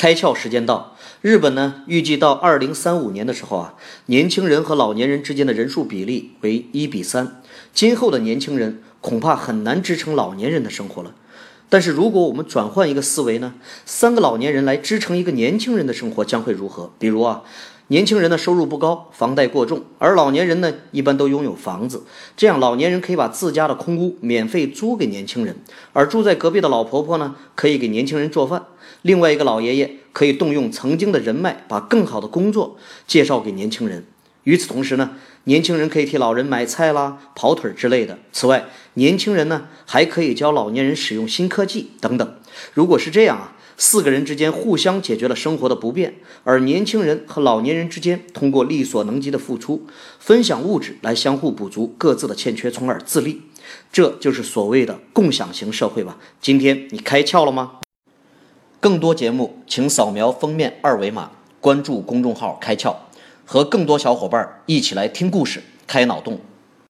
开窍时间到，日本呢预计到二零三五年的时候啊，年轻人和老年人之间的人数比例为一比三。今后的年轻人恐怕很难支撑老年人的生活了。但是如果我们转换一个思维呢，三个老年人来支撑一个年轻人的生活将会如何？比如啊。年轻人的收入不高，房贷过重，而老年人呢，一般都拥有房子。这样，老年人可以把自家的空屋免费租给年轻人，而住在隔壁的老婆婆呢，可以给年轻人做饭。另外一个老爷爷可以动用曾经的人脉，把更好的工作介绍给年轻人。与此同时呢，年轻人可以替老人买菜啦、跑腿之类的。此外，年轻人呢，还可以教老年人使用新科技等等。如果是这样啊。四个人之间互相解决了生活的不便，而年轻人和老年人之间通过力所能及的付出，分享物质来相互补足各自的欠缺，从而自立。这就是所谓的共享型社会吧？今天你开窍了吗？更多节目，请扫描封面二维码，关注公众号“开窍”，和更多小伙伴一起来听故事、开脑洞。